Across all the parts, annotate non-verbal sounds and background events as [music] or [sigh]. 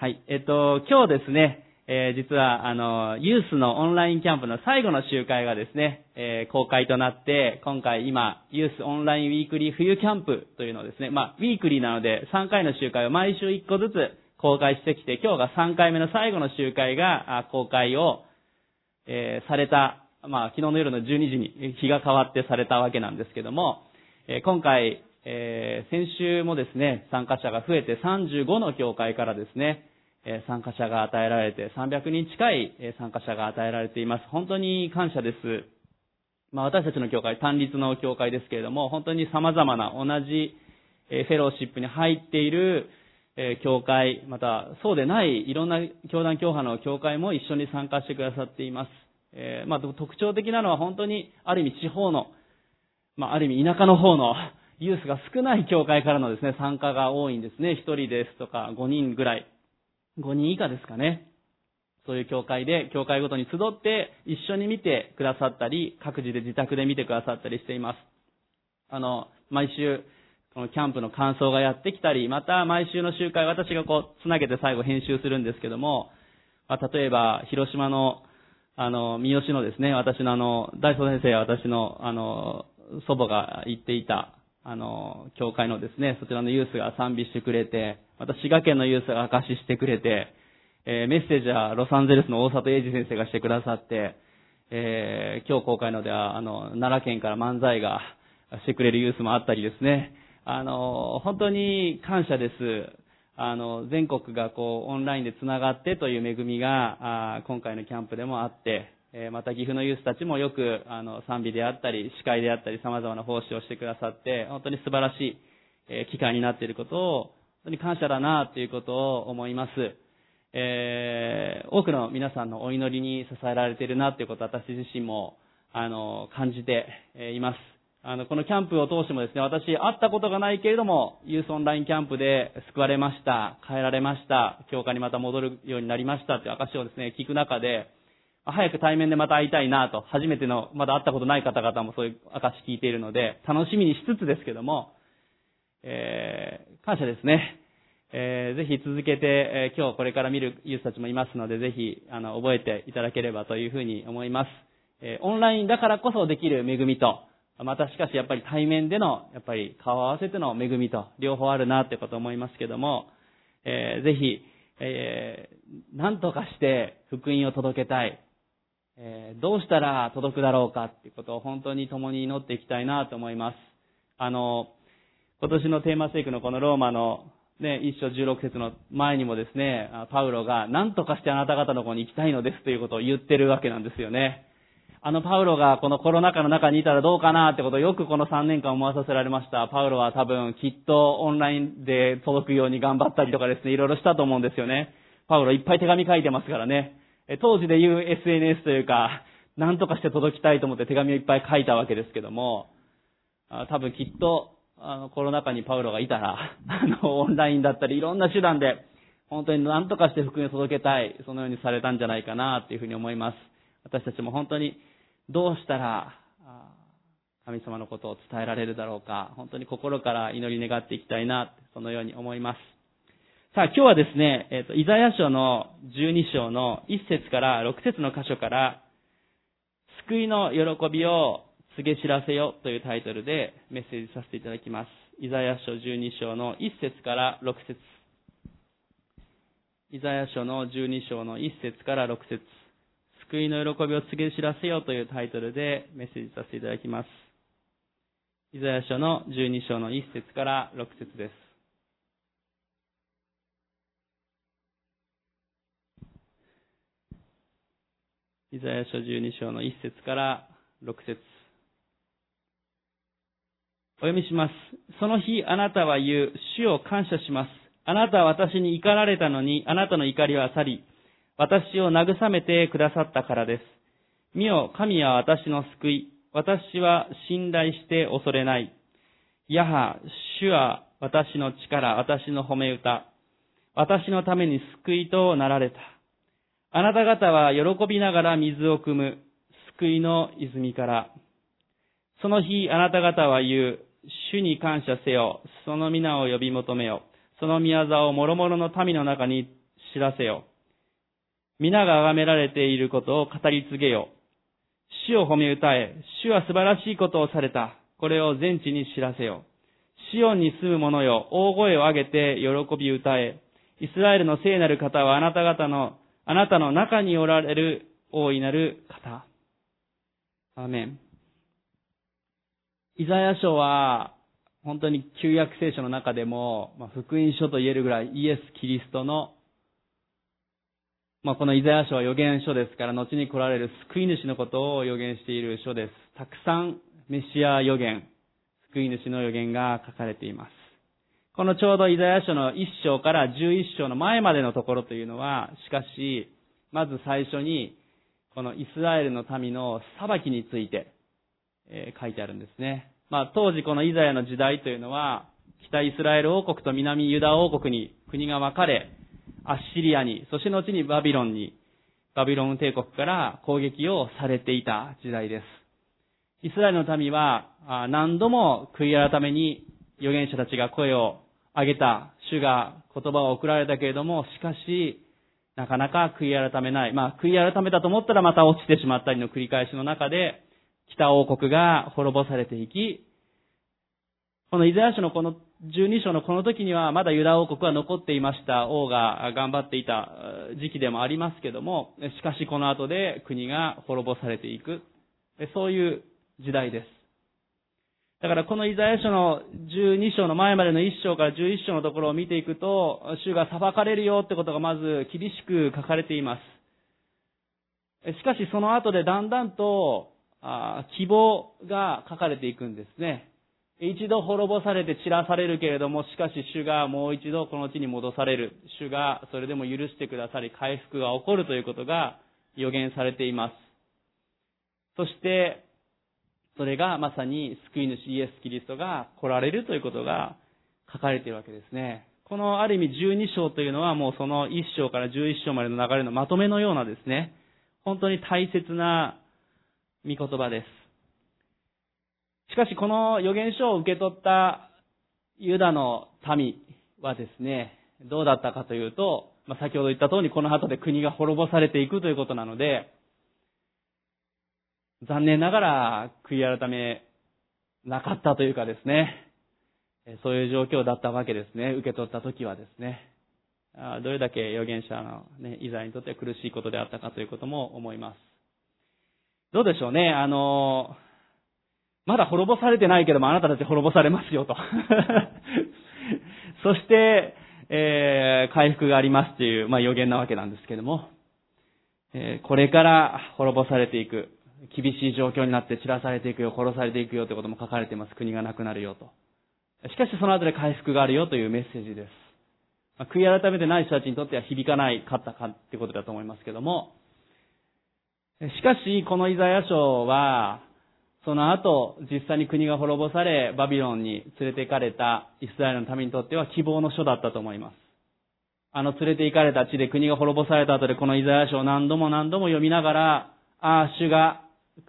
はい。えっと、今日ですね、えー実は、あの、ユースのオンラインキャンプの最後の集会がですね、えー公開となって、今回今、ユースオンラインウィークリー冬キャンプというのをですね、まあ、ウィークリーなので3回の集会を毎週1個ずつ公開してきて、今日が3回目の最後の集会が公開を、えーされた、まあ、昨日の夜の12時に日が変わってされたわけなんですけども、え今回、え先週もですね、参加者が増えて35の教会からですね、参加者が与えられて、300人近い参加者が与えられています。本当に感謝です。まあ私たちの教会、単立の教会ですけれども、本当に様々な同じえフェローシップに入っているえ教会、またそうでないいろんな教団教派の教会も一緒に参加してくださっています。えまあ特徴的なのは本当にある意味地方のまあ、ある意味田舎の方のユースが少ない教会からのですね、参加が多いんですね。一人ですとか、5人ぐらい。5人以下ですかね。そういう教会で、教会ごとに集って一緒に見てくださったり、各自で自宅で見てくださったりしています。あの、毎週、このキャンプの感想がやってきたり、また毎週の集会、私がこう、つなげて最後編集するんですけども、まあ、例えば、広島の、あの、三好のですね、私のあの、大祖先生や私の、あの、祖母が言っていた、あの、教会のですね、そちらのユースが賛美してくれて、また滋賀県のユースが証ししてくれて、えーメッセージはロサンゼルスの大里英二先生がしてくださって、えー今日公開のでは、あの、奈良県から漫才がしてくれるユースもあったりですね、あの、本当に感謝です。あの、全国がこう、オンラインで繋がってという恵みが、あ今回のキャンプでもあって、えーまた岐阜のユースたちもよく、あの、賛美であったり、司会であったり、様々な奉仕をしてくださって、本当に素晴らしい、えー機会になっていることを、当に感謝だな、ということを思います。えー多くの皆さんのお祈りに支えられているなということを私自身も、あの、感じてえいます。あの、このキャンプを通してもですね、私、会ったことがないけれども、ユースオンラインキャンプで救われました、変えられました、教会にまた戻るようになりましたという証をですね、聞く中で、早く対面でまた会いたいなと、初めての、まだ会ったことない方々もそういう証聞いているので、楽しみにしつつですけども、えー感謝ですね。えーぜひ続けて、えー今日これから見るユースたちもいますので、ぜひ、あの、覚えていただければというふうに思います。えーオンラインだからこそできる恵みと、またしかしやっぱり対面での、やっぱり顔を合わせての恵みと、両方あるなってこと思いますけども、えーぜひ、えー何とかして福音を届けたい。えーどうしたら届くだろうかっていうことを本当に共に祈っていきたいなと思います。あの、今年のテーマ聖句のこのローマのね、一章16節の前にもですね、パウロが何とかしてあなた方の子に行きたいのですということを言ってるわけなんですよね。あのパウロがこのコロナ禍の中にいたらどうかなってことをよくこの3年間思わさせられました。パウロは多分きっとオンラインで届くように頑張ったりとかですね、いろいろしたと思うんですよね。パウロいっぱい手紙書いてますからね。当時で言う SNS というか、何とかして届きたいと思って手紙をいっぱい書いたわけですけども、多分きっと、あの、コロナ禍にパウロがいたら、[laughs] あの、オンラインだったり、いろんな手段で、本当に何とかして福音を届けたい、そのようにされたんじゃないかな、っていうふうに思います。私たちも本当に、どうしたら、神様のことを伝えられるだろうか、本当に心から祈り願っていきたいな、そのように思います。さあ、今日はですね、えっ、と、イザヤ書の12章の1節から6節の箇所から、救いの喜びを告げ知らせよというタイトルでメッセージさせていただきます。イザヤ書12章の1節から6節イザヤ書の12章の1節から6節救いの喜びを告げ知らせよというタイトルでメッセージさせていただきます。イザヤ書の12章の1節から6節です。イザヤ書12章の1節から6節お読みします。その日あなたは言う、主を感謝します。あなたは私に怒られたのに、あなたの怒りは去り、私を慰めてくださったからです。見よ、神は私の救い。私は信頼して恐れない。やは、主は私の力、私の褒め歌。私のために救いとなられた。あなた方は喜びながら水を汲む、救いの泉から。その日あなた方は言う、主に感謝せよ、その皆を呼び求めよ、その宮沢を諸々の民の中に知らせよ。皆が崇められていることを語り継げよ。主を褒め歌え。主は素晴らしいことをされた。これを全地に知らせよ。シオンに住む者よ、大声を上げて喜び歌え。イスラエルの聖なる方はあなた方の、あなたの中におられる大いなる方。アメン。イザヤ書は、本当に旧約聖書の中でも、まあ、福音書と言えるぐらいイエス・キリストの、まあ、このイザヤ書は予言書ですから、後に来られる救い主のことを予言している書です。たくさんメシア予言、救い主の予言が書かれています。このちょうどイザヤ書の1章から11章の前までのところというのは、しかし、まず最初に、このイスラエルの民の裁きについて、えー、書いてあるんですね。まあ、当時このイザヤの時代というのは、北イスラエル王国と南ユダ王国に国が分かれ、アッシリアに、そして後にバビロンに、バビロン帝国から攻撃をされていた時代です。イスラエルの民は何度も悔い改めに預言者たちが声を上げた、主が言葉を送られたけれども、しかし、なかなか悔い改めない。まあ、悔い改めたと思ったらまた落ちてしまったりの繰り返しの中で、北王国が滅ぼされていき、このイザヤ書のこの12章のこの時にはまだユダ王国は残っていました。王が頑張っていた時期でもありますけども、しかしこの後で国が滅ぼされていく。そういう時代です。だからこのイザヤ書の12章の前までの1章から11章のところを見ていくと、主が裁かれるよってことがまず厳しく書かれています。しかしその後でだんだんとあ希望が書かれていくんですね。一度滅ぼされて散らされるけれども、しかし主がもう一度この地に戻される。主がそれでも許してくださり、回復が起こるということが予言されています。そして、それがまさに救い主イエス・キリストが来られるということが書かれているわけですね。このある意味12章というのはもうその1章から11章までの流れのまとめのようなですね、本当に大切な御言葉です。しかしこの予言書を受け取ったユダの民はですね、どうだったかというと、まあ、先ほど言った通りこの後で国が滅ぼされていくということなので、残念ながら悔い改めなかったというかですね、そういう状況だったわけですね。受け取った時はですね。どれだけ預言者のね、イザヤにとって苦しいことであったかということも思います。どうでしょうね、あの、まだ滅ぼされてないけどもあなたたち滅ぼされますよと。[laughs] そして、えー、回復がありますという、まあ、予言なわけなんですけども、えー、これから滅ぼされていく。厳しい状況になって散らされていくよ、殺されていくよということも書かれています。国がなくなるよと。しかしその後で回復があるよというメッセージです。まあ、悔い改めてない人たちにとっては響かないかったかってことだと思いますけども、しかし、このイザヤ書は、その後、実際に国が滅ぼされ、バビロンに連れて行かれたイスラエルの民にとっては希望の書だったと思います。あの連れて行かれた地で国が滅ぼされた後でこのイザヤ書を何度も何度も読みながら、ああ、主が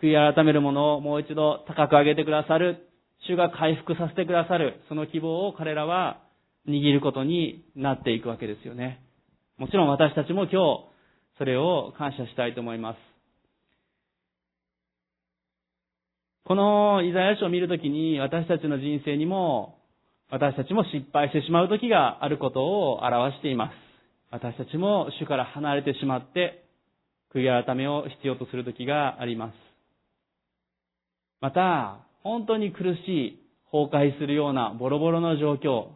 悔い改めるものをもう一度高く上げてくださる。主が回復させてくださる。その希望を彼らは握ることになっていくわけですよね。もちろん私たちも今日、それを感謝したいと思います。このイザヤ書を見るときに私たちの人生にも私たちも失敗してしまう時があることを表しています。私たちも主から離れてしまって悔い改めを必要とする時があります。また、本当に苦しい、崩壊するようなボロボロの状況、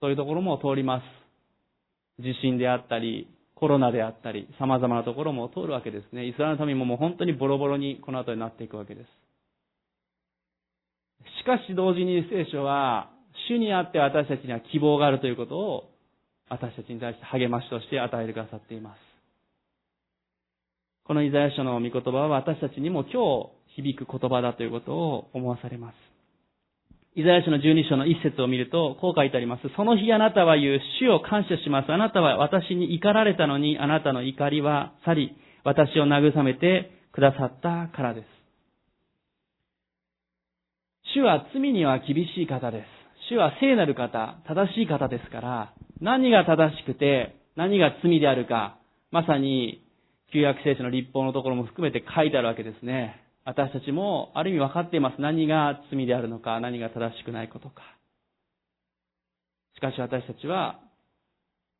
そういうところも通ります。地震であったり、コロナであったり、様々なところも通るわけですね。イスラエルの民ももう本当にボロボロにこの後になっていくわけです。しかし同時に聖書は、主にあって私たちには希望があるということを、私たちに対して励ましとして与えてくださっています。このイザヤ書の御言葉は私たちにも今日響く言葉だということを思わされます。イザヤ書の12章の一節を見ると、こう書いてあります。その日あなたは言う、主を感謝します。あなたは私に怒られたのに、あなたの怒りは去り、私を慰めてくださったからです。主は罪には厳しい方です。主は聖なる方、正しい方ですから、何が正しくて、何が罪であるか、まさに旧約聖書の立法のところも含めて書いてあるわけですね。私たちもある意味分かっています。何が罪であるのか、何が正しくないことか。しかし私たちは、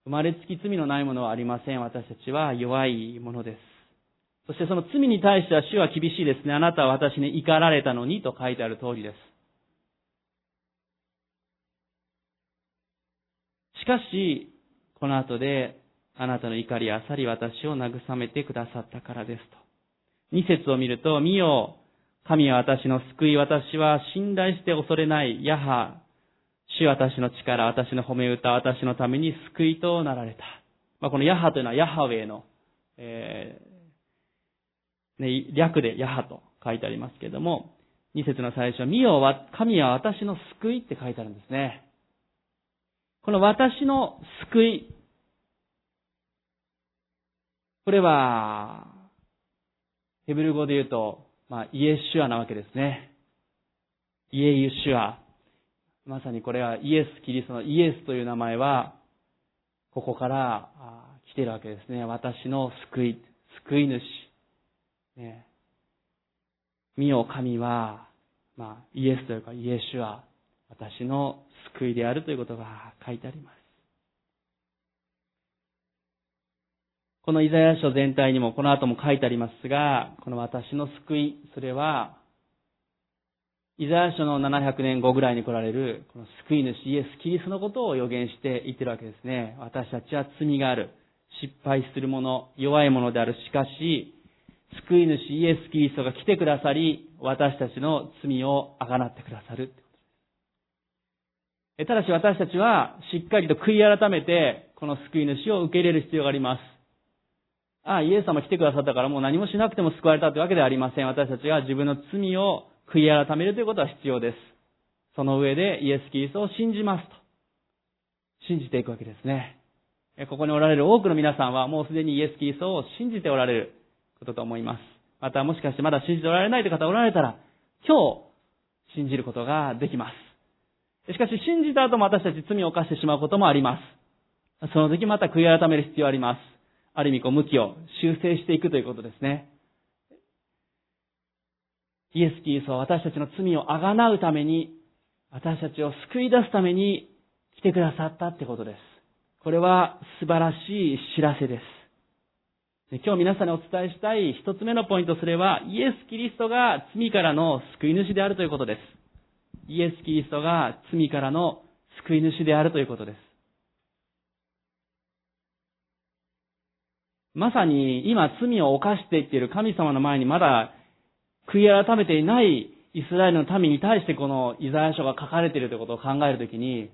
生まれつき罪のないものはありません。私たちは弱いものです。そしてその罪に対しては主は厳しいですね。あなたは私に怒られたのにと書いてある通りです。しかし、この後で、あなたの怒りあさり私を慰めてくださったからですと。二節を見ると、見よ、神は私の救い、私は信頼して恐れない、ヤハ、主私の力、私の褒め歌、私のために救いとなられた。まあ、このヤハというのはヤハウェイの、えー、ね、略でヤハと書いてありますけれども、二節の最初、見よ、神は私の救いって書いてあるんですね。この私の救い。これは、ヘブル語で言うと、まあ、イエシュアなわけですね。イエユシュア。まさにこれはイエス・キリストのイエスという名前は、ここから来ているわけですね。私の救い、救い主。ね、見よ神は、まあ、イエスというかイエシュア、私の救いであるということが書いてあります。このイザヤ書全体にもこの後も書いてありますが、この私の救い、それは、イザヤ書の700年後ぐらいに来られる、この救い主イエス・キリストのことを予言して言ってるわけですね。私たちは罪がある。失敗する者、弱い者である。しかし、救い主イエス・キリストが来てくださり、私たちの罪をあがなってくださる。ただし私たちはしっかりと悔い改めて、この救い主を受け入れる必要があります。ああ、イエス様来てくださったからもう何もしなくても救われたというわけではありません。私たちが自分の罪を悔い改めるということは必要です。その上でイエス・キリストを信じますと。信じていくわけですね。ここにおられる多くの皆さんはもうすでにイエス・キリストを信じておられることと思います。またもしかしてまだ信じておられないという方おられたら、今日信じることができます。しかし信じた後も私たち罪を犯してしまうこともあります。その時また悔い改める必要あります。ある意味こう向きを修正していくということですね。イエス・キリストは私たちの罪をあがなうために、私たちを救い出すために来てくださったってことです。これは素晴らしい知らせです。今日皆さんにお伝えしたい一つ目のポイントそれは、イエス・キリストが罪からの救い主であるということです。イエス・キリストが罪からの救い主であるということです。まさに今罪を犯していっている神様の前にまだ悔い改めていないイスラエルの民に対してこのイザヤ書が書かれているということを考えるときに、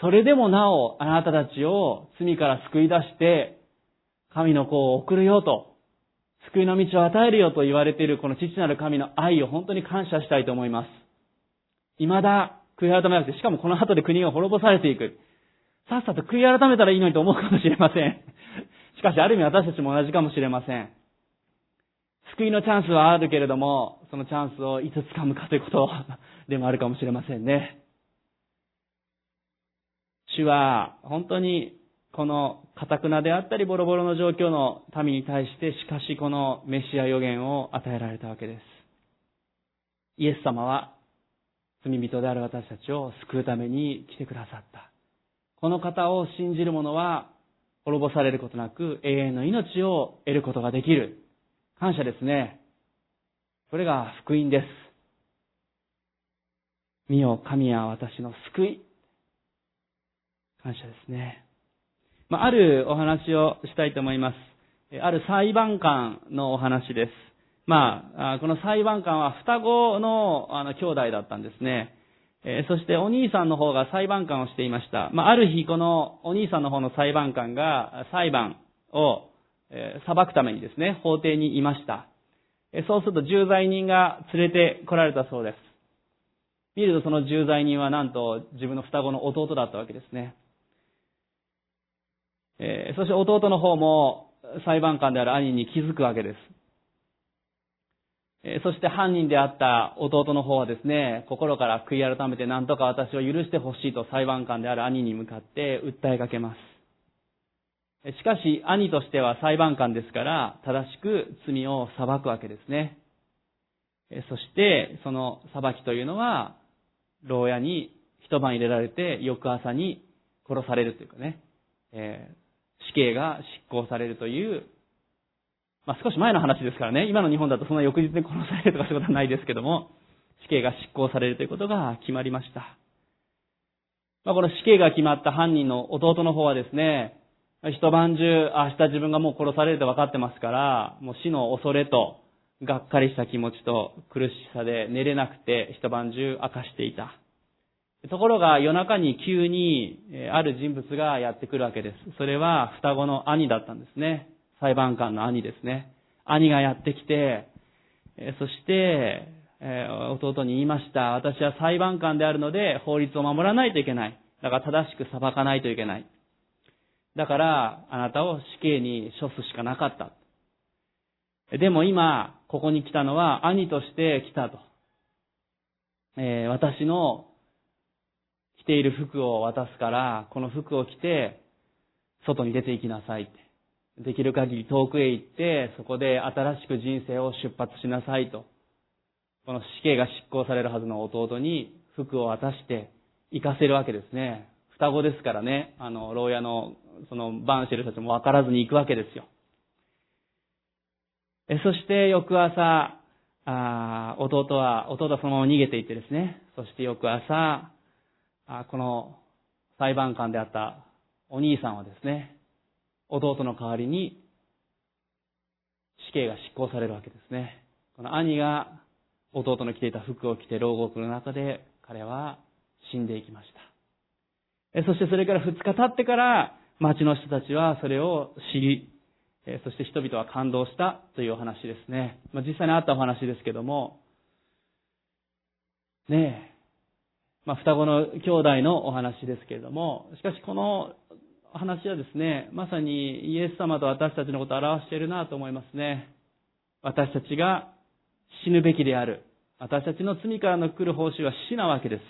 それでもなおあなたたちを罪から救い出して神の子を送るよと、救いの道を与えるよと言われているこの父なる神の愛を本当に感謝したいと思います。未だ悔い改めなくて、しかもこの後で国が滅ぼされていく。さっさと悔い改めたらいいのにと思うかもしれません。しかし、ある意味私たちも同じかもしれません。救いのチャンスはあるけれども、そのチャンスをいつ掴むかということ [laughs] でもあるかもしれませんね。主は、本当に、この、カタクナであったり、ボロボロの状況の民に対して、しかしこのメシア予言を与えられたわけです。イエス様は、罪人である私たちを救うために来てくださった。この方を信じる者は滅ぼされることなく永遠の命を得ることができる。感謝ですね。それが福音です。見よ、神は私の救い。感謝ですね。まあ、あるお話をしたいと思います。ある裁判官のお話です。まあ、この裁判官は双子の兄弟だったんですね。えー、そしてお兄さんの方が裁判官をしていました。まあ、ある日このお兄さんの方の裁判官が裁判を、えー、裁くためにですね、法廷にいました。え、そうすると重罪人が連れて来られたそうです。見るとその重罪人はなんと自分の双子の弟だったわけですね。えー、そして弟の方も裁判官である兄に気づくわけです。そして犯人であった弟の方はですね、心から悔い改めて何とか私を許してほしいと裁判官である兄に向かって訴えかけます。しかし、兄としては裁判官ですから、正しく罪を裁くわけですね。そして、その裁きというのは、牢屋に一晩入れられて、翌朝に殺されるというかね、えー、死刑が執行されるという、まあ、少し前の話ですからね、今の日本だとそんな翌日に殺されるとかそういうことはないですけども、死刑が執行されるということが決まりました。まあ、この死刑が決まった犯人の弟の方はですね、一晩中、明日自分がもう殺されると分かってますから、もう死の恐れと、がっかりした気持ちと苦しさで寝れなくて一晩中明かしていた。ところが夜中に急にある人物がやってくるわけです。それは双子の兄だったんですね。裁判官の兄ですね。兄がやってきて、そして、弟に言いました。私は裁判官であるので法律を守らないといけない。だから正しく裁かないといけない。だから、あなたを死刑に処すしかなかった。でも今、ここに来たのは兄として来たと。えー、私の着ている服を渡すから、この服を着て、外に出て行きなさいって。できる限り遠くへ行って、そこで新しく人生を出発しなさいと。この死刑が執行されるはずの弟に服を渡して行かせるわけですね。双子ですからね、あの、牢屋の、その、バンシェルたちも分からずに行くわけですよ。えそして翌朝、あ弟は、弟はそのまま逃げていってですね、そして翌朝、あこの裁判官であったお兄さんはですね、弟の代わりに死刑が執行されるわけですね。この兄が弟の着ていた服を着て牢獄の中で彼は死んでいきました。そしてそれから2日経ってから町の人たちはそれを知り、そして人々は感動したというお話ですね。まあ、実際にあったお話ですけども、ねえ、まあ、双子の兄弟のお話ですけれども、しかしこの話はですね、まさにイエス様と私たちのことを表しているなと思いますね。私たちが死ぬべきである。私たちの罪からの来る報酬は死なわけで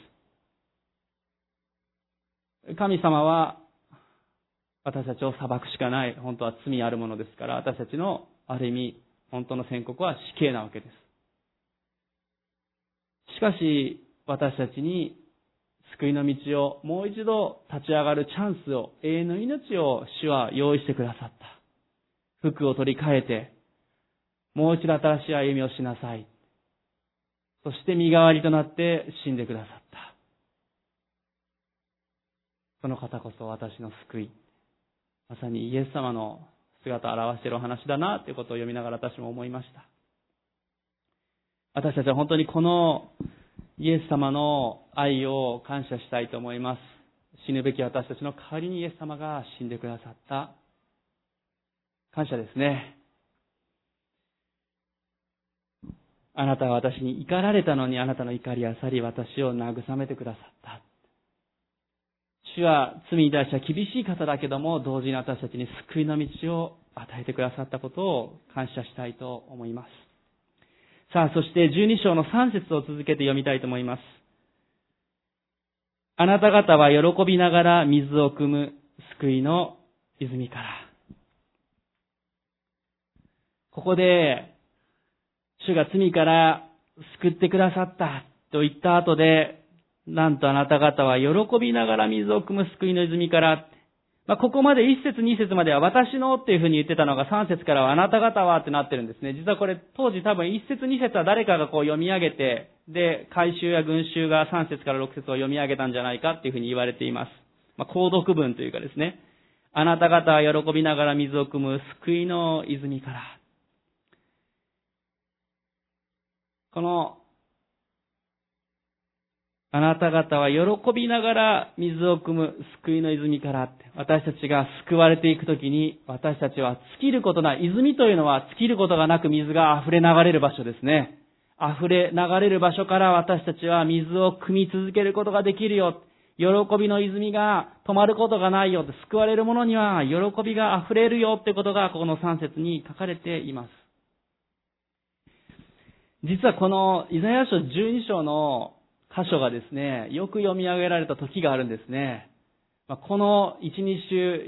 す。神様は私たちを裁くしかない。本当は罪あるものですから、私たちのある意味、本当の宣告は死刑なわけです。しかし、私たちに救いの道をもう一度立ち上がるチャンスを、永遠の命を主は用意してくださった。服を取り替えて、もう一度新しい歩みをしなさい。そして身代わりとなって死んでくださった。その方こそ私の救い。まさにイエス様の姿を表しているお話だなということを読みながら私も思いました。私たちは本当にこのイエス様の愛を感謝したいと思います。死ぬべき私たちの代わりにイエス様が死んでくださった。感謝ですね。あなたは私に怒られたのにあなたの怒りは去り私を慰めてくださった。主は罪に対しては厳しい方だけども、同時に私たちに救いの道を与えてくださったことを感謝したいと思います。さあ、そして12章の3節を続けて読みたいと思います。あなた方は喜びながら水を汲む救いの泉から。ここで、主が罪から救ってくださったと言った後で、なんとあなた方は喜びながら水を汲む救いの泉からまあ、ここまで1節2節までは私のっていうふうに言ってたのが3節からはあなた方はってなってるんですね。実はこれ当時多分1節2節は誰かがこう読み上げて、で、回収や群衆が3節から6節を読み上げたんじゃないかっていうふうに言われています。まあ、購読文というかですね。あなた方は喜びながら水を汲む救いの泉から。このあなた方は喜びながら水を汲む救いの泉からって、私たちが救われていくときに、私たちは尽きることない泉というのは尽きることがなく水が溢れ流れる場所ですね。溢れ流れる場所から私たちは水を汲み続けることができるよ。喜びの泉が止まることがないよ。救われる者には喜びが溢れるよってことがここの3節に書かれています。実はこのイザヤ書12章の箇所がですね、よく読み上げられた時があるんですね。ま、この1、2週、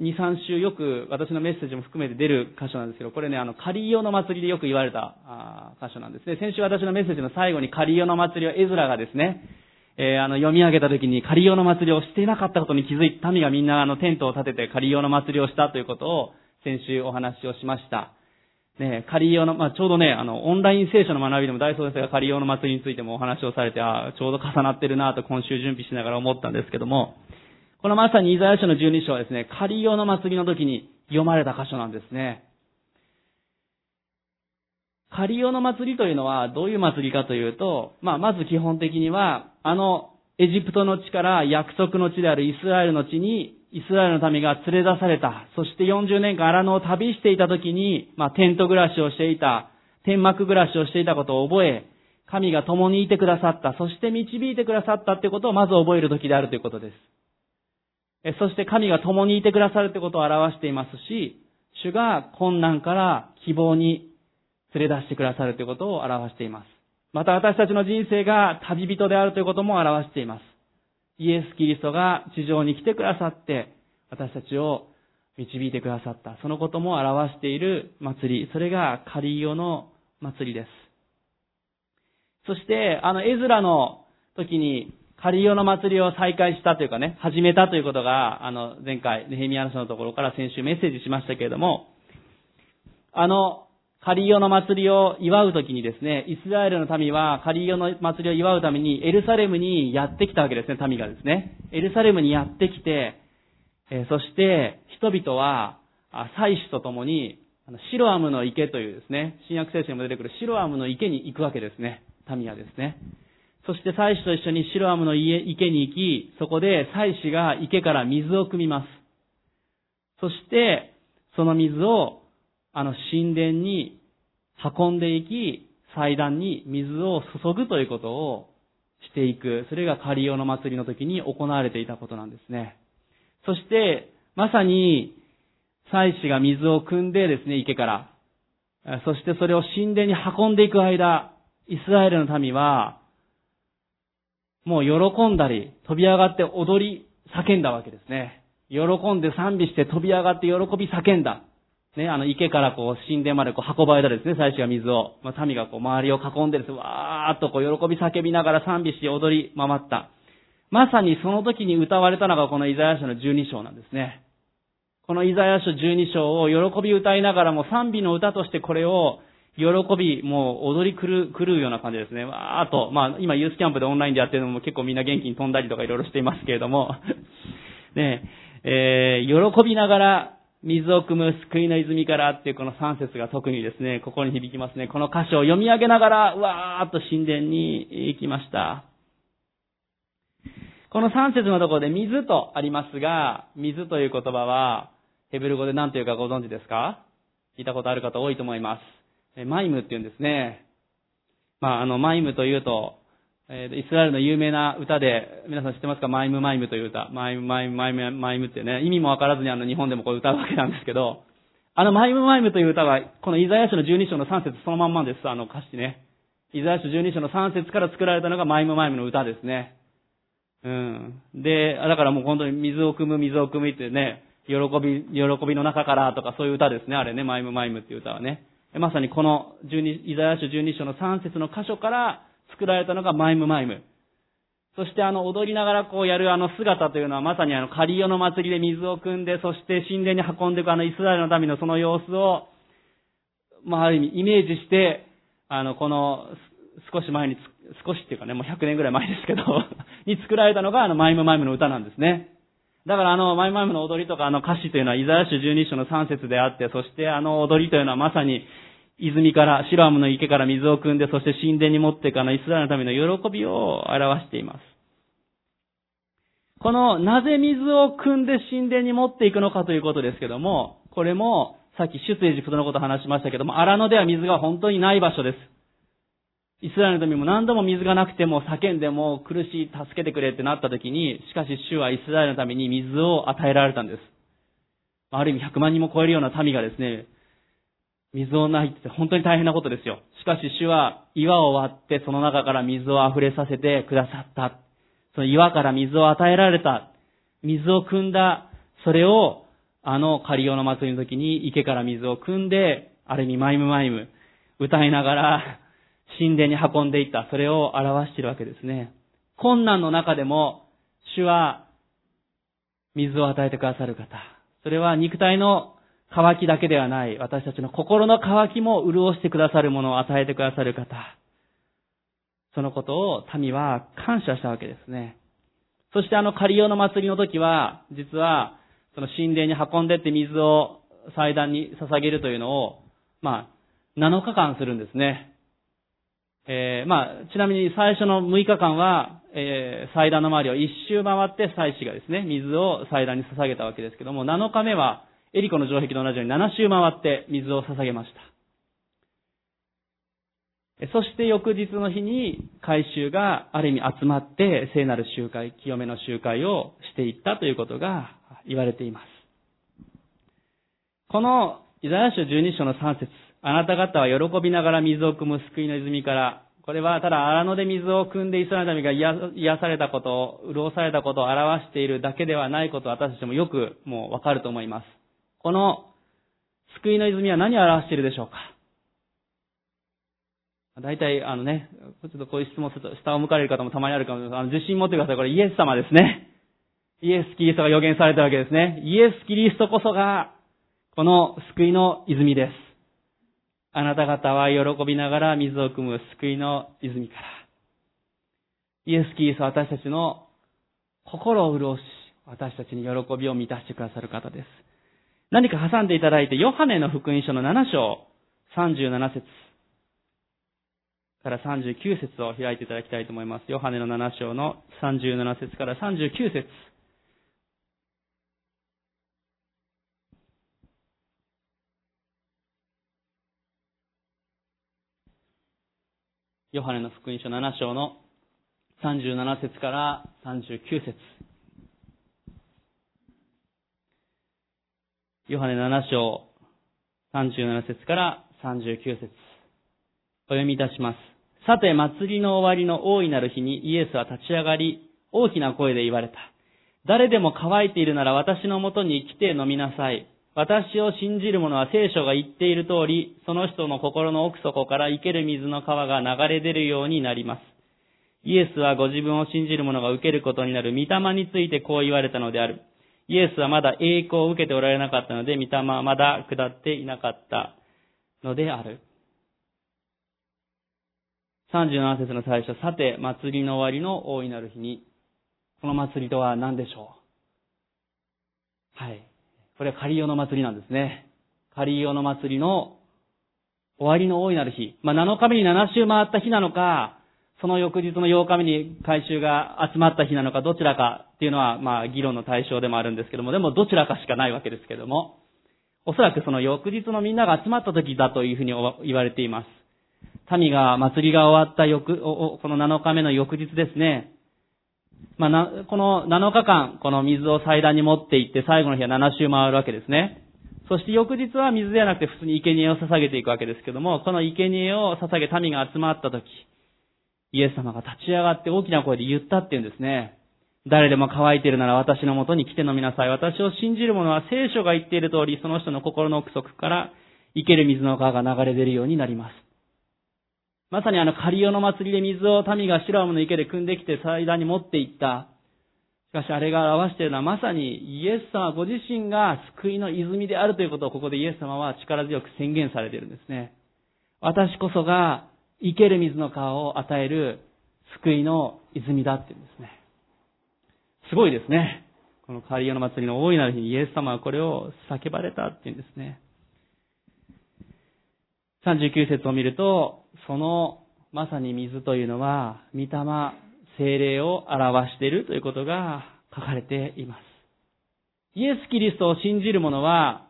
2、3週よく私のメッセージも含めて出る箇所なんですけど、これね、あの、カリオの祭りでよく言われた箇所なんですね。先週私のメッセージの最後にカリオの祭りをエズラがですね、えー、あの、読み上げた時にカリオの祭りをしていなかったことに気づいた民がみんなあの、テントを立ててカリオの祭りをしたということを先週お話をしました。ね、カリオの、まあ、ちょうどね、あの、オンライン聖書の学びでも大総先生がカリオの祭りについてもお話をされて、あちょうど重なってるなと今週準備しながら思ったんですけども、このまさにイザヤ書の12章はですね、カリオの祭りの時に読まれた箇所なんですね。カリオの祭りというのはどういう祭りかというと、まあ、まず基本的には、あの、エジプトの地から約束の地であるイスラエルの地に、イスラエルの民が連れ出された。そして40年間荒野を旅していた時に、まあ、テント暮らしをしていた、天幕暮らしをしていたことを覚え、神が共にいてくださった、そして導いてくださったということをまず覚える時であるということです。そして神が共にいてくださるということを表していますし、主が困難から希望に連れ出してくださるということを表しています。また私たちの人生が旅人であるということも表しています。イエス・キリストが地上に来てくださって、私たちを導いてくださった。そのことも表している祭り。それがカリオの祭りです。そして、あの、エズラの時に、カリオの祭りを再開したというかね、始めたということが、あの、前回、ネヘミヤの書のところから先週メッセージしましたけれども、あの、カリオの祭りを祝うときにですね、イスラエルの民はカリオの祭りを祝うためにエルサレムにやってきたわけですね、民がですね。エルサレムにやってきて、え、そして人々は、祭司と共に、シロアムの池というですね、新約聖書にも出てくるシロアムの池に行くわけですね、民はですね。そして祭司と一緒にシロアムの池に行き、そこで祭司が池から水を汲みます。そして、その水をあの神殿に運んでいき、祭壇に水を注ぐということをしていく。それがカリオの祭りの時に行われていたことなんですね。そして、まさに、祭司が水を汲んでですね、池から。そしてそれを神殿に運んでいく間、イスラエルの民は、もう喜んだり、飛び上がって踊り、叫んだわけですね。喜んで賛美して飛び上がって喜び叫んだ。ね、あの池からこう神殿までこう運ばれたですね、最初が水を。まあ、民がこう周りを囲んでですね、わーっとこう喜び叫びながら賛美し踊り回った。まさにその時に歌われたのがこのイザヤ書の12章なんですね。このイザヤ書12章を喜び歌いながらも賛美の歌としてこれを喜び、もう踊り狂う、狂うような感じですね。わーっと、まあ今ユースキャンプでオンラインでやってるのも結構みんな元気に飛んだりとかいろいろしていますけれども、ねえー、喜びながら水を汲む救いの泉からっていうこの3節が特にですね、ここに響きますね。この箇所を読み上げながら、うわーっと神殿に行きました。この3節のところで水とありますが、水という言葉は、ヘブル語で何というかご存知ですか？聞いたことある方多いと思います。マイムって言うんですね。まあ、あの、マイムというと、えー、イスラエルの有名な歌で、皆さん知ってますか？マイムマイムという歌。マイムマイムマイムマイムってね、意味もわからずにあの日本でもこう歌うわけなんですけど、あのマイムマイムという歌は、このイザヤ書の12章の3節そのまんまです、あの歌詞ね。イザヤ書12章の3節から作られたのがマイムマイムの歌ですね。うん。で、だからもう本当に水を汲む、水を汲むってね、喜び、喜びの中からとかそういう歌ですね、あれね、マイムマイムっていう歌はね。まさにこの12、イザヤ書12章の3節の箇所から、作られたのがマイムマイム。そしてあの踊りながらこうやるあの姿というのはまさにあの仮庵の祭りで水を汲んで、そして神殿に運んでいくあのイスラエルの民のその様子を、まあある意味イメージして、あのこの少し前に、少しっていうかね、もう100年ぐらい前ですけど [laughs] に作られたのがあのマイムマイムの歌なんですね。だからあの、マイムマイムの踊りとかあの歌詞というのはイザヤ書12章の3節であって、そしてあの踊りというのはまさに泉から、シロアムの池から水を汲んで、そして神殿に持っていかないイスラエルのための喜びを表しています。この、なぜ水を汲んで神殿に持っていくのかということですけども、これも、さっき出エジプトのことを話しましたけども、荒野では水が本当にない場所です。イスラエルの民も何度も水がなくても叫んでも苦しい、助けてくれってなった時に、しかし主はイスラエルのために水を与えられたんです。ある意味100万人も超えるような民がですね、水をないって本当に大変なことですよ。しかし主は岩を割ってその中から水を溢れさせてくださった。その岩から水を与えられた。水を汲んだ、それを、あのカリオの祭りの時に池から水を汲んで、ある意味マイムマイム、歌いながら、神殿に運んでいった、それを表しているわけですね。困難の中でも、主は、水を与えてくださる方。それは肉体の渇きだけではない、私たちの心の渇きも潤してくださるものを与えてくださる方。そのことを民は感謝したわけですね。そしてあのカリオの祭りの時は、実は、その神殿に運んでって水を祭壇に捧げるというのを、まあ、7日間するんですね。えー、まあ、ちなみに最初の6日間は、えー、祭壇の周りを一周回って祭司がですね、水を祭壇に捧げたわけですけども、7日目は、エリコの城壁と同じように7周回って水を捧げました。そして翌日の日に回収がある意味集まって聖なる集会、清めの集会をしていったということが言われています。このイザヤ書12章の3節あなた方は喜びながら水を汲む救いの泉から、これはただ荒野で水を汲んでイスラエル民が癒されたことを、潤されたことを表しているだけではないことを私たちもよくもうわかると思います。この救いの泉は何を表しているでしょうか大体、あのね、ちょっとこういう質問すると、下を向かれる方もたまにあるかもしれない。あの、自信持ってください。これイエス様ですね。イエス・キリストが予言されたわけですね。イエス・キリストこそが、この救いの泉です。あなた方は喜びながら水を汲む救いの泉から。イエス・キリストは私たちの心を潤し、私たちに喜びを満たしてくださる方です。何か挟んでいただいて、ヨハネの福音書の7章、37節から39節を開いていただきたいと思います。ヨハネの7章の37節から39節ヨハネの福音書7章の37節から39節ヨハネ7章37節から39節お読みいたします。さて、祭りの終わりの大いなる日にイエスは立ち上がり、大きな声で言われた。誰でも乾いているなら私のもとに来て飲みなさい。私を信じる者は聖書が言っている通り、その人の心の奥底から生ける水の川が流れ出るようになります。イエスはご自分を信じる者が受けることになる御霊についてこう言われたのである。イエスはまだ栄光を受けておられなかったので、御霊はまだ下っていなかったのである。37節の最初、さて、祭りの終わりの大いなる日に、この祭りとは何でしょう？はい。これはカリオの祭りなんですね。カリオの祭りの終わりの大いなる日。まあ、7日目に7週回った日なのか、その翌日の8日目に回収が集まった日なのか、どちらかっていうのは、まあ、議論の対象でもあるんですけども、でもどちらかしかないわけですけども、おそらくその翌日のみんなが集まった時だというふうに言われています。民が、祭りが終わった翌、この7日目の翌日ですね、まあ、この7日間、この水を祭壇に持って行って、最後の日は7周回るわけですね。そして翌日は水ではなくて普通に生贄を捧げていくわけですけども、この生贄を捧げ民が集まった時、イエス様が立ち上がって大きな声で言ったっていうんですね。誰でも乾いているなら私のもとに来て飲みなさい。私を信じる者は聖書が言っている通り、その人の心の奥底から生ける水の川が流れ出るようになります。まさにあのカリオの祭りで水を民がシラムの池で汲んできて祭壇に持っていった。しかしあれが表しているのはまさにイエス様ご自身が救いの泉であるということをここでイエス様は力強く宣言されているんですね。私こそが生ける水の川を与える救いの泉だっていうんですね。すごいですね。このカリオの祭りの大いなる日にイエス様はこれを叫ばれたっていうんですね。39節を見ると、そのまさに水というのは、御霊、精霊を表しているということが書かれています。イエス・キリストを信じる者は、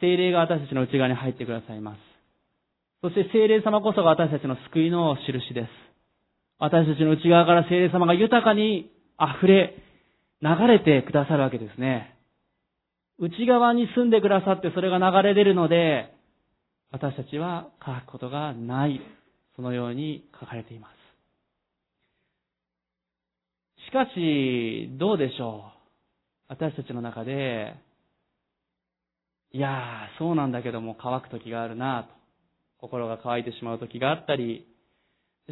精霊が私たちの内側に入ってくださいます。そして精霊様こそが私たちの救いの印です。私たちの内側から精霊様が豊かに溢れ、流れてくださるわけですね。内側に住んでくださってそれが流れ出るので、私たちは乾くことがない。そのように書かれています。しかし、どうでしょう。私たちの中で、いやー、そうなんだけども乾く時があるなと。心が乾いてしまう時があったり、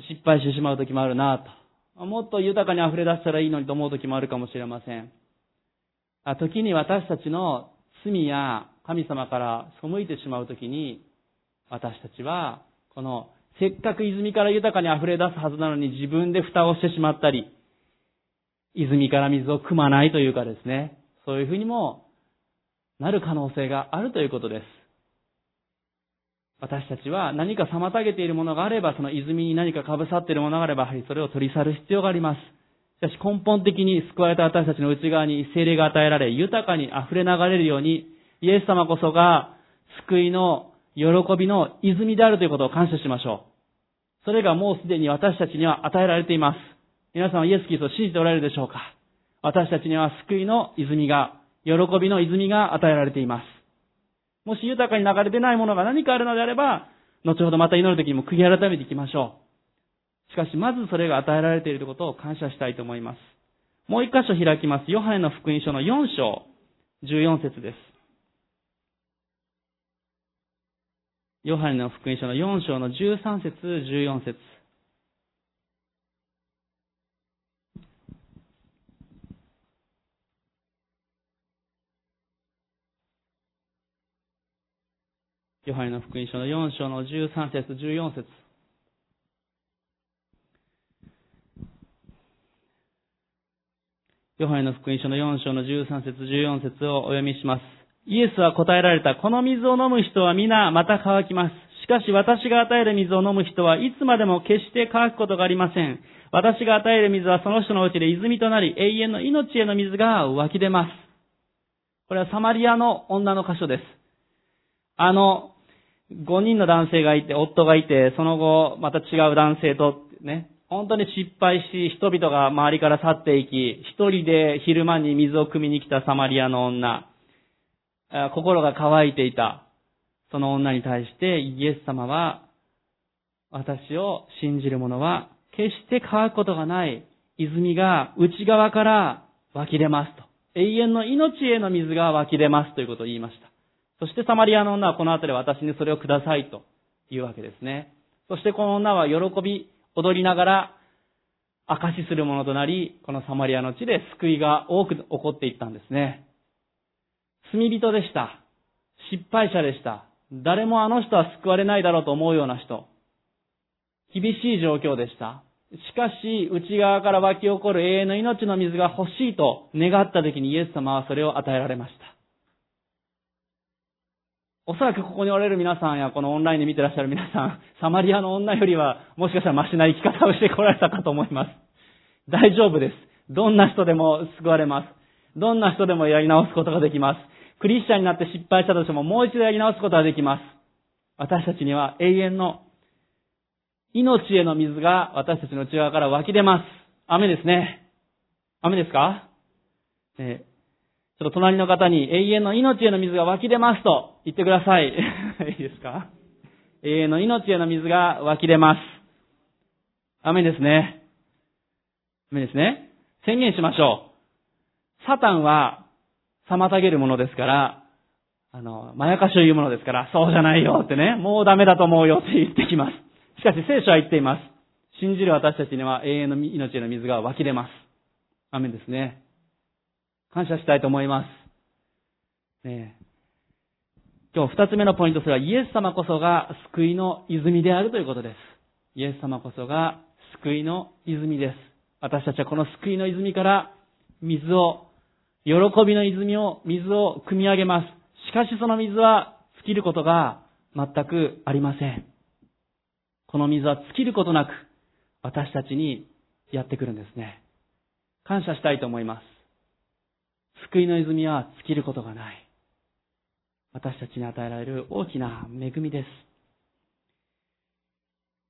失敗してしまう時もあるなと。もっと豊かに溢れ出したらいいのにと思う時もあるかもしれません。時に私たちの罪や神様から背いてしまう時に、私たちは、この、せっかく泉から豊かに溢れ出すはずなのに自分で蓋をしてしまったり、泉から水を汲まないというかですね、そういうふうにもなる可能性があるということです。私たちは何か妨げているものがあれば、その泉に何か被さっているものがあれば、やはりそれを取り去る必要があります。しかし根本的に救われた私たちの内側に精霊が与えられ、豊かに溢れ流れるように、イエス様こそが救いの喜びの泉であるということを感謝しましょう。それがもうすでに私たちには与えられています。皆さんはイエス・キリストを信じておられるでしょうか私たちには救いの泉が、喜びの泉が与えられています。もし豊かに流れてないものが何かあるのであれば、後ほどまた祈る時にも悔い改めていきましょう。しかし、まずそれが与えられているということを感謝したいと思います。もう一箇所開きます。ヨハネの福音書の4章、14節です。ヨハネの福音書の4章の13節、14節。ヨハネの福音書の4章の13節、14節。ヨハネの福音書の4章の13節、14節をお読みします。イエスは答えられた。この水を飲む人は皆また乾きます。しかし私が与える水を飲む人はいつまでも決して乾くことがありません。私が与える水はその人のうちで泉となり、永遠の命への水が湧き出ます。これはサマリアの女の箇所です。あの、5人の男性がいて、夫がいて、その後、また違う男性と、ね、本当に失敗し、人々が周りから去っていき、一人で昼間に水を汲みに来たサマリアの女、心が乾いていた、その女に対してイエス様は、私を信じる者は、決して乾くことがない泉が内側から湧き出ますと。永遠の命への水が湧き出ますということを言いました。そしてサマリアの女はこの後で私にそれをくださいというわけですね。そしてこの女は喜び、踊りながら証しするものとなり、このサマリアの地で救いが多く起こっていったんですね。罪人でした。失敗者でした。誰もあの人は救われないだろうと思うような人。厳しい状況でした。しかし、内側から湧き起こる永遠の命の水が欲しいと願った時にイエス様はそれを与えられました。おそらくここにおられる皆さんやこのオンラインで見てらっしゃる皆さん、サマリアの女よりはもしかしたらマシな生き方をしてこられたかと思います。大丈夫です。どんな人でも救われます。どんな人でもやり直すことができます。クリスチャンになって失敗したとしてももう一度やり直すことができます。私たちには永遠の命への水が私たちの内側から湧き出ます。雨ですね。雨ですか、えちょっと隣の方に永遠の命への水が湧き出ますと言ってください。[laughs] いいですか？永遠の命への水が湧き出ます。雨ですね。雨ですね。宣言しましょう。サタンは妨げるものですから、あの、まやかしを言うものですから、そうじゃないよってね、もうダメだと思うよって言ってきます。しかし聖書は言っています。信じる私たちには永遠の命への水が湧き出ます。雨ですね。感謝したいと思います。ね、今日二つ目のポイントそれはイエス様こそが救いの泉であるということです。イエス様こそが救いの泉です。私たちはこの救いの泉から水を、喜びの泉を、水を汲み上げます。しかしその水は尽きることが全くありません。この水は尽きることなく私たちにやってくるんですね。感謝したいと思います。救いの泉は尽きることがない。私たちに与えられる大きな恵みです。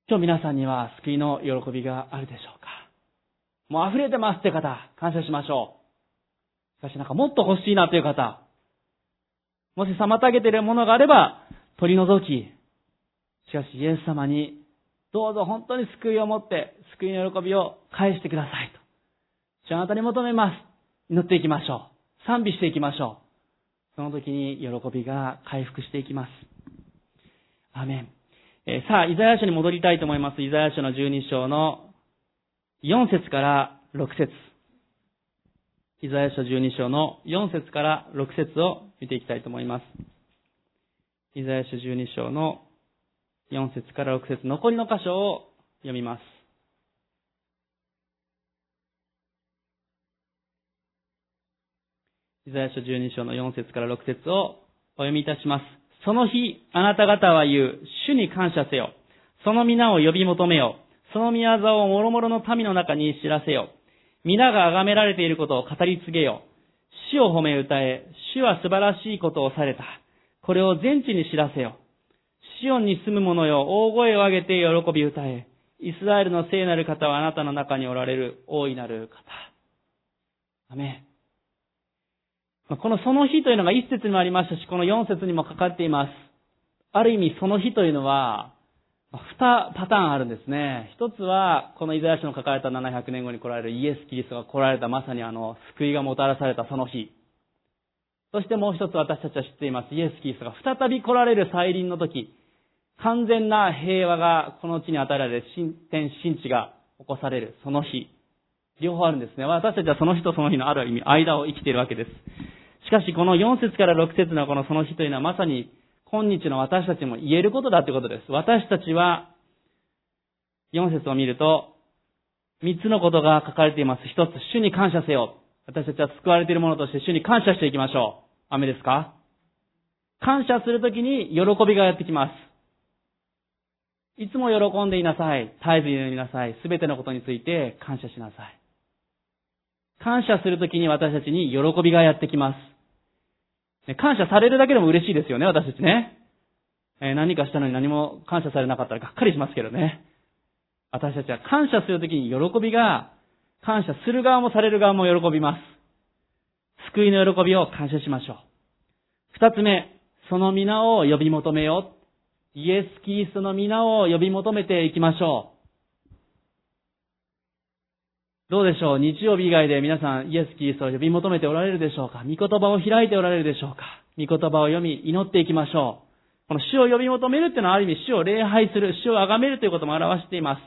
今日皆さんには救いの喜びがあるでしょうか？もう溢れてますって方、感謝しましょう。しかしなんかもっと欲しいなという方、もし妨げているものがあれば取り除き、しかしイエス様にどうぞ本当に救いを持って救いの喜びを返してくださいと。主あなたに求めます。祈っていきましょう。賛美していきましょう。その時に喜びが回復していきます。アメン。えー、さあ、イザヤ書に戻りたいと思います。イザヤ書の12章の4節から6節イザヤ書12章の4節から6節を見ていきたいと思います。イザヤ書12章の4節から6節残りの箇所を読みます。イザヤ書12章の4節から6節をお読みいたします。その日、あなた方は言う、主に感謝せよ。その皆を呼び求めよ。その宮沢を諸々の民の中に知らせよ。皆が崇められていることを語り継げよ。主を褒め歌え。主は素晴らしいことをされた。これを全地に知らせよ。シオンに住む者よ、大声を上げて喜び歌え。イスラエルの聖なる方はあなたの中におられる大いなる方。アメこのその日というのが一節にもありましたし、この四節にもかかっています。ある意味その日というのは、二パターンあるんですね。一つは、このイザヤ書の書かれた700年後に来られるイエス・キリストが来られたまさにあの、救いがもたらされたその日。そしてもう一つ私たちは知っています。イエス・キリストが再び来られる再臨の時、完全な平和がこの地に与えられる新天新地が起こされるその日。両方あるんですね。私たちはその日とその日のある意味、間を生きているわけです。しかし、この4節から6節のこのその日というのはまさに、今日の私たちも言えることだということです。私たちは、4節を見ると、3つのことが書かれています。1つ、主に感謝せよ。私たちは救われているものとして主に感謝していきましょう。雨ですか？感謝するときに喜びがやってきます。いつも喜んでいなさい。絶えず祈りなさい。すべてのことについて感謝しなさい。感謝するときに私たちに喜びがやってきます。感謝されるだけでも嬉しいですよね、私たちね。え何かしたのに何も感謝されなかったらがっかりしますけどね。私たちは感謝するときに喜びが、感謝する側もされる側も喜びます。救いの喜びを感謝しましょう。二つ目、その皆を呼び求めよう。イエス・キリストの皆を呼び求めていきましょう。どうでしょう？日曜日以外で皆さんイエス・キリストを呼び求めておられるでしょうか？御言葉を開いておられるでしょうか？御言葉を読み、祈っていきましょう。この主を呼び求めるっていうのはある意味主を礼拝する、主を崇めるということも表しています。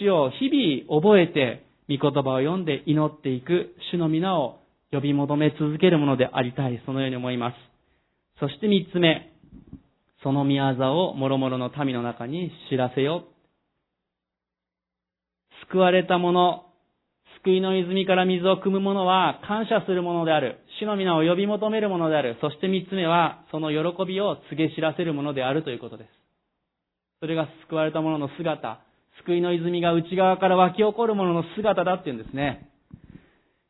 主を日々覚えて、御言葉を読んで祈っていく、主の皆を呼び求め続けるものでありたい、そのように思います。そして三つ目、その宮沢を諸々の民の中に知らせよ。救われた者、救いの泉から水を汲む者は感謝するものである。主の皆を呼び求めるものである。そして三つ目は、その喜びを告げ知らせるものであるということです。それが救われた者の姿、救いの泉が内側から湧き起こる者の姿だっていうんですね。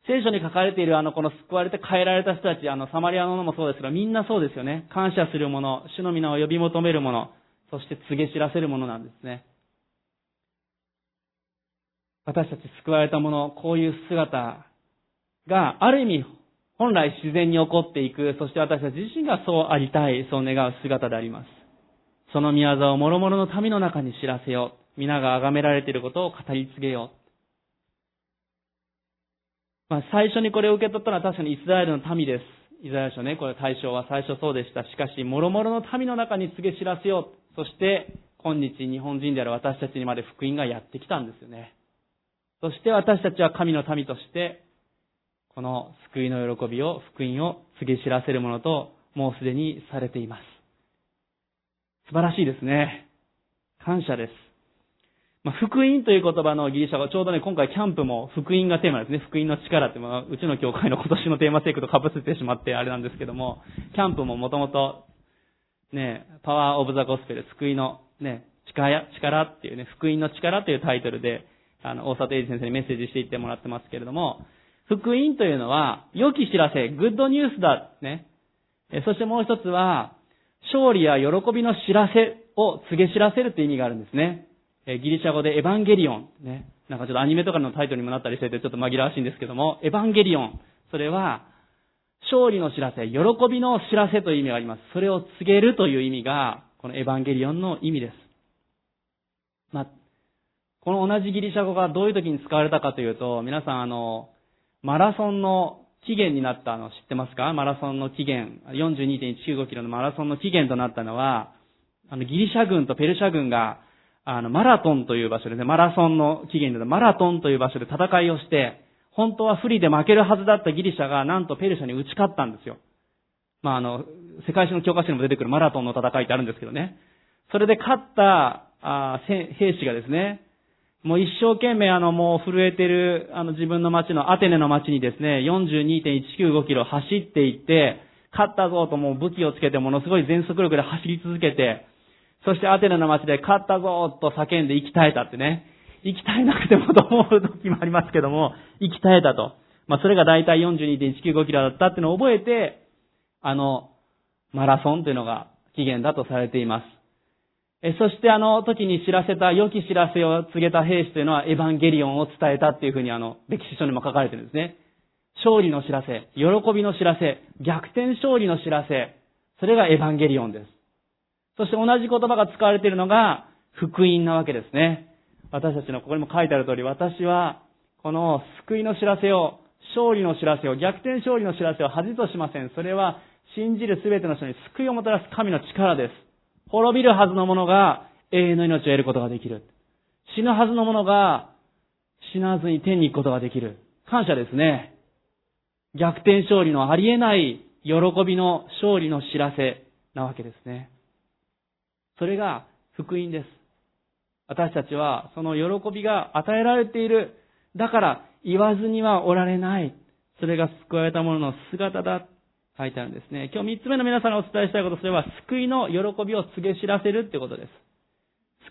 聖書に書かれているあの、この救われて変えられた人たち、あの、サマリアのももそうですが、みんなそうですよね。感謝する者、主の皆を呼び求める者、そして告げ知らせる者なんですね。私たち救われたもの、こういう姿がある意味本来自然に起こっていく、そして私たち自身がそうありたい、そう願う姿であります。その宮沢を諸々の民の中に知らせよう。皆が崇められていることを語り継げよう。まあ、最初にこれを受け取ったのは確かにイスラエルの民です。イザヤ書ね、これ対象は最初そうでした。しかし、諸々の民の中に告げ知らせよう。そして、今日日本人である私たちにまで福音がやってきたんですよね。そして私たちは神の民として、この救いの喜びを、福音を告げ知らせるものと、もうすでにされています。素晴らしいですね。感謝です。まあ、福音という言葉のギリシャ語、ちょうどね、今回キャンプも福音がテーマですね。福音の力って、まあ、うちの教会の今年のテーマテイクと被せてしまってあれなんですけども、キャンプももともと、ね、パワーオブザゴスペル、救いのね、力、力っていうね、福音の力というタイトルで、あの、大里英二先生にメッセージしていってもらってますけれども、福音というのは、良き知らせ、グッドニュースだ、ね。そしてもう一つは、勝利や喜びの知らせを告げ知らせるという意味があるんですね。ギリシャ語でエヴァンゲリオン、ね。なんかちょっとアニメとかのタイトルにもなったりしててちょっと紛らわしいんですけども、エヴァンゲリオン。それは、勝利の知らせ、喜びの知らせという意味があります。それを告げるという意味が、このエヴァンゲリオンの意味です。まあ、この同じギリシャ語がどういう時に使われたかというと、皆さんあの、マラソンの期限になったの知ってますか？マラソンの期限、42.195キロのマラソンの期限となったのは、あの、ギリシャ軍とペルシャ軍が、あの、マラトンという場所でね、マラソンの期限で、マラトンという場所で戦いをして、本当は不利で負けるはずだったギリシャが、なんとペルシャに打ち勝ったんですよ。まあ、あの、世界史の教科書にも出てくるマラトンの戦いってあるんですけどね。それで勝った、あ兵士がですね、もう一生懸命あのもう震えてるあの自分の街のアテネの街にですね、42.195キロ走っていって、勝ったぞともう武器をつけてものすごい全速力で走り続けて、そしてアテネの街で勝ったぞと叫んで息絶えたってね。息絶えなくてもと思う時もありますけども、息絶えたと。まあそれが大体42.195キロだったっていうのを覚えて、あの、マラソンというのが起源だとされています。そしてあの時に知らせた、良き知らせを告げた兵士というのはエヴァンゲリオンを伝えたっていうふうにあの、歴史書にも書かれてるんですね。勝利の知らせ、喜びの知らせ、逆転勝利の知らせ、それがエヴァンゲリオンです。そして同じ言葉が使われているのが福音なわけですね。私たちのここにも書いてある通り、私はこの救いの知らせを、勝利の知らせを、逆転勝利の知らせを恥としません。それは信じるすべての人に救いをもたらす神の力です。滅びるはずの者が永遠の命を得ることができる。死ぬはずの者が死なずに天に行くことができる。感謝ですね。逆転勝利のありえない喜びの勝利の知らせなわけですね。それが福音です。私たちはその喜びが与えられている。だから言わずにはおられない。それが救われた者の姿だ書いてあるんですね。今日三つ目の皆さんにお伝えしたいこと、それは救いの喜びを告げ知らせるってことです。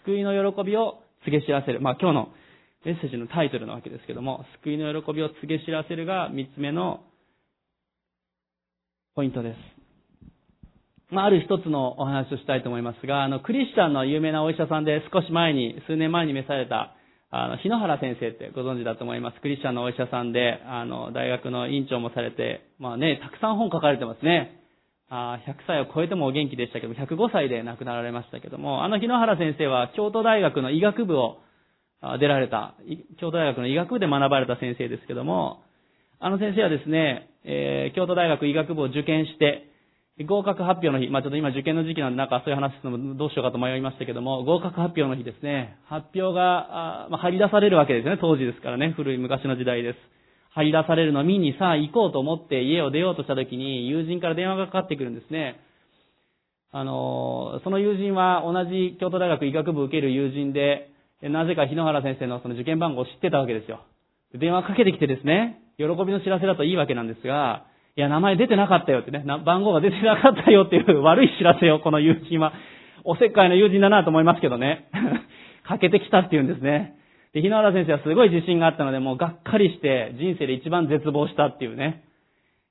救いの喜びを告げ知らせる。まあ今日のメッセージのタイトルなわけですけども、救いの喜びを告げ知らせるが三つ目のポイントです。まあ、ある一つのお話をしたいと思いますが、あの、クリスチャンの有名なお医者さんで少し前に、数年前に召された、あの、日野原先生ってご存知だと思います。クリスチャンのお医者さんで、あの、大学の院長もされて、まあね、たくさん本書かれてますね。あ100歳を超えてもお元気でしたけど、105歳で亡くなられましたけども、あの日野原先生は京都大学の医学部を出られた、京都大学の医学部で学ばれた先生ですけども、あの先生はですね、えー、京都大学医学部を受験して、合格発表の日、まあちょっと今受験の時期なんでなんかそういう話するのもどうしようかと迷いましたけども、合格発表の日ですね、発表が、あまあ、張り出されるわけですね、当時ですからね、古い昔の時代です。張り出されるのを見にさあ行こうと思って家を出ようとした時に友人から電話がかかってくるんですね。あの、その友人は同じ京都大学医学部を受ける友人で、なぜか日野原先生のその受験番号を知ってたわけですよ。電話かけてきてですね、喜びの知らせだといいわけなんですが、いや、名前出てなかったよってね、番号が出てなかったよっていう [laughs] 悪い知らせをこの友人は、おせっかいの友人だなと思いますけどね。[laughs] かけてきたっていうんですね。で、日野原先生はすごい自信があったので、もうがっかりして人生で一番絶望したっていうね。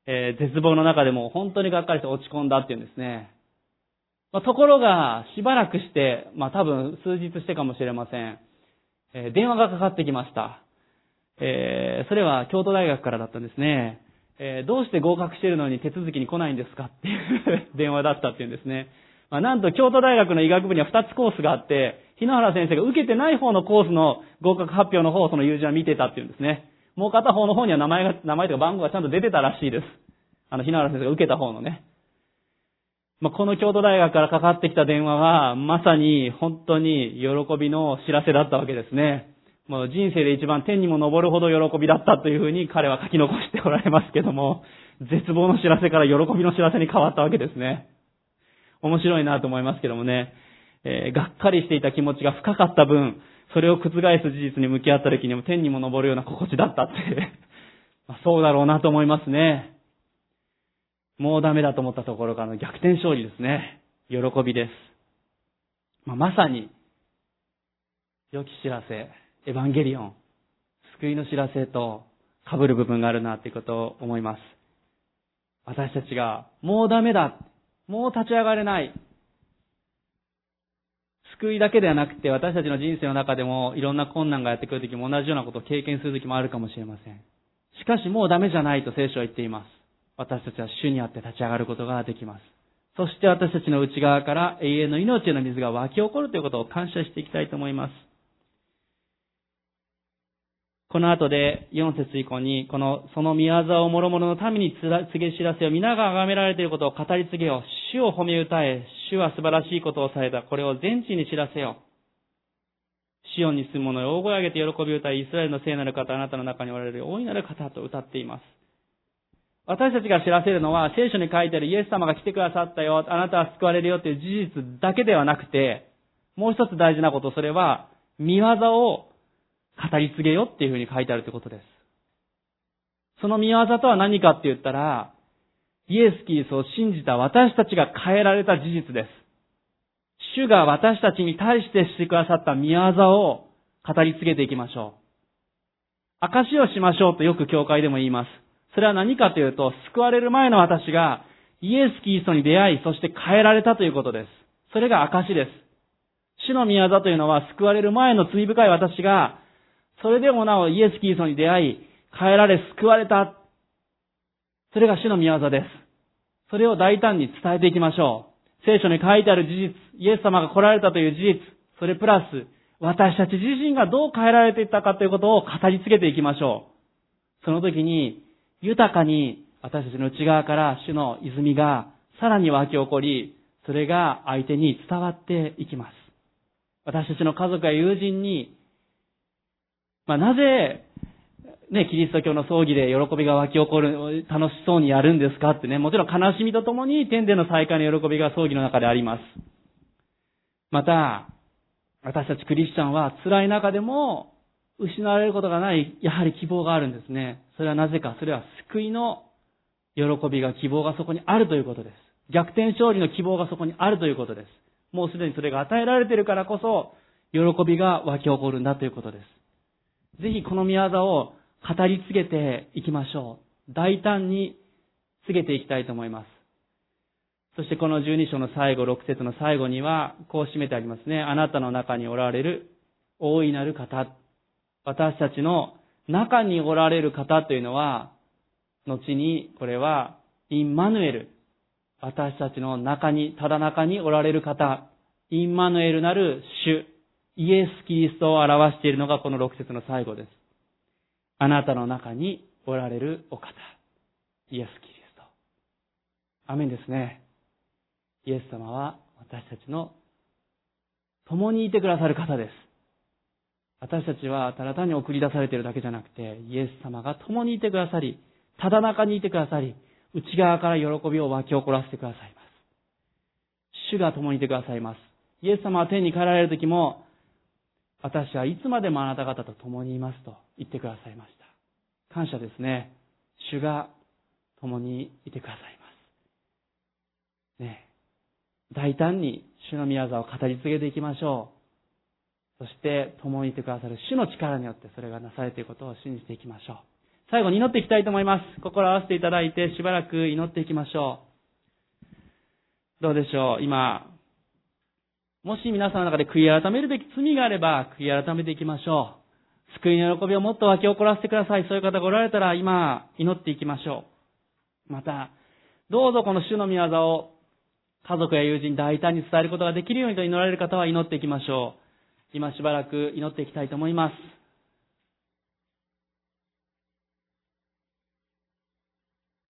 えー、絶望の中でも本当にがっかりして落ち込んだっていうんですね。まあ、ところが、しばらくして、まあ多分数日してかもしれません。えー、電話がかかってきました。えー、それは京都大学からだったんですね。えー、どうして合格してるのに手続きに来ないんですかっていう [laughs] 電話だったっていうんですね。まあ、なんと京都大学の医学部には2つコースがあって、日野原先生が受けてない方のコースの合格発表の方をその友人は見てたっていうんですね。もう片方の方には名前が、名前とか番号がちゃんと出てたらしいです。あの、日野原先生が受けた方のね。まあ、この京都大学からかかってきた電話は、まさに本当に喜びの知らせだったわけですね。もう人生で一番天にも昇るほど喜びだったというふうに彼は書き残しておられますけども、絶望の知らせから喜びの知らせに変わったわけですね。面白いなと思いますけどもね、えー、がっかりしていた気持ちが深かった分、それを覆す事実に向き合った時にも天にも昇るような心地だったって [laughs] まあ、そうだろうなと思いますね。もうダメだと思ったところからの逆転勝利ですね。喜びです。まあ、まさに、良き知らせ、エヴァンゲリオン、救いの知らせと被る部分があるなっていうことを思います。私たちが、もうダメだ、もう立ち上がれない、救いだけではなくて私たちの人生の中でもいろんな困難がやってくるときも同じようなことを経験するときもあるかもしれません。しかしもうダメじゃないと聖書は言っています。私たちは主にあって立ち上がることができます。そして私たちの内側から永遠の命への水が湧き起こるということを感謝していきたいと思います。この後で4節以降に、この、その見業を諸々の民に告げ知らせよ。皆が崇められていることを語り継げよ。主を褒め歌え。主は素晴らしいことをされた。これを全地に知らせよ。シオンに住む者よ。大声上げて喜び歌い、イスラエルの聖なる方、あなたの中におられる大いなる方と歌っています。私たちが知らせるのは、聖書に書いてあるイエス様が来てくださったよ、あなたは救われるよという事実だけではなくて、もう一つ大事なこと、それは、見業を語り継げよっていうふうに書いてあるということです。その見業とは何かって言ったら、イエス・キリストを信じた私たちが変えられた事実です。主が私たちに対してしてくださった見業を語り継げていきましょう。証をしましょうとよく教会でも言います。それは何かというと、救われる前の私がイエス・キリストに出会い、そして変えられたということです。それが証です。主の宮座というのは救われる前の罪深い私がそれでもなおイエス・キリストに出会い、変えられ救われた。それが主の御業です。それを大胆に伝えていきましょう。聖書に書いてある事実、イエス様が来られたという事実、それプラス、私たち自身がどう変えられていったかということを語り継げていきましょう。その時に、豊かに私たちの内側から主の泉がさらに湧き起こり、それが相手に伝わっていきます。私たちの家族や友人にまあ、なぜ、ね、キリスト教の葬儀で喜びが湧き起こる、楽しそうにやるんですかってね、もちろん悲しみとともに天での再会の喜びが葬儀の中であります。また、私たちクリスチャンは辛い中でも失われることがない、やはり希望があるんですね。それはなぜか、それは救いの喜びが、希望がそこにあるということです。逆転勝利の希望がそこにあるということです。もうすでにそれが与えられているからこそ、喜びが湧き起こるんだということです。ぜひこの宮業を語り継げていきましょう。大胆に告げていきたいと思います。そしてこの十二章の最後、六節の最後には、こう締めてありますね。あなたの中におられる大いなる方。私たちの中におられる方というのは、後にこれは、インマヌエル。私たちの中に、ただ中におられる方。インマヌエルなる主。イエス・キリストを表しているのがこの6節の最後です。あなたの中におられるお方。イエス・キリスト。アメンですね。イエス様は私たちの共にいてくださる方です。私たちはただ単に送り出されているだけじゃなくて、イエス様が共にいてくださり、ただ中にいてくださり、内側から喜びを湧き起こらせてくださいます。主が共にいてくださいます。イエス様は天に帰られる時も、私はいつまでもあなた方と共にいますと言ってくださいました。感謝ですね。主が共にいてくださいます。ね大胆に主の宮沢を語り継げていきましょう。そして共にいてくださる主の力によってそれがなされていることを信じていきましょう。最後に祈っていきたいと思います。心を合わせていただいてしばらく祈っていきましょう。どうでしょう？今、もし皆さんの中で悔い改めるべき罪があれば、悔い改めていきましょう。救いの喜びをもっと湧き起こらせてください。そういう方がおられたら、今、祈っていきましょう。また、どうぞこの主の御業を家族や友人大胆に伝えることができるようにと祈られる方は祈っていきましょう。今しばらく祈っていきたいと思います。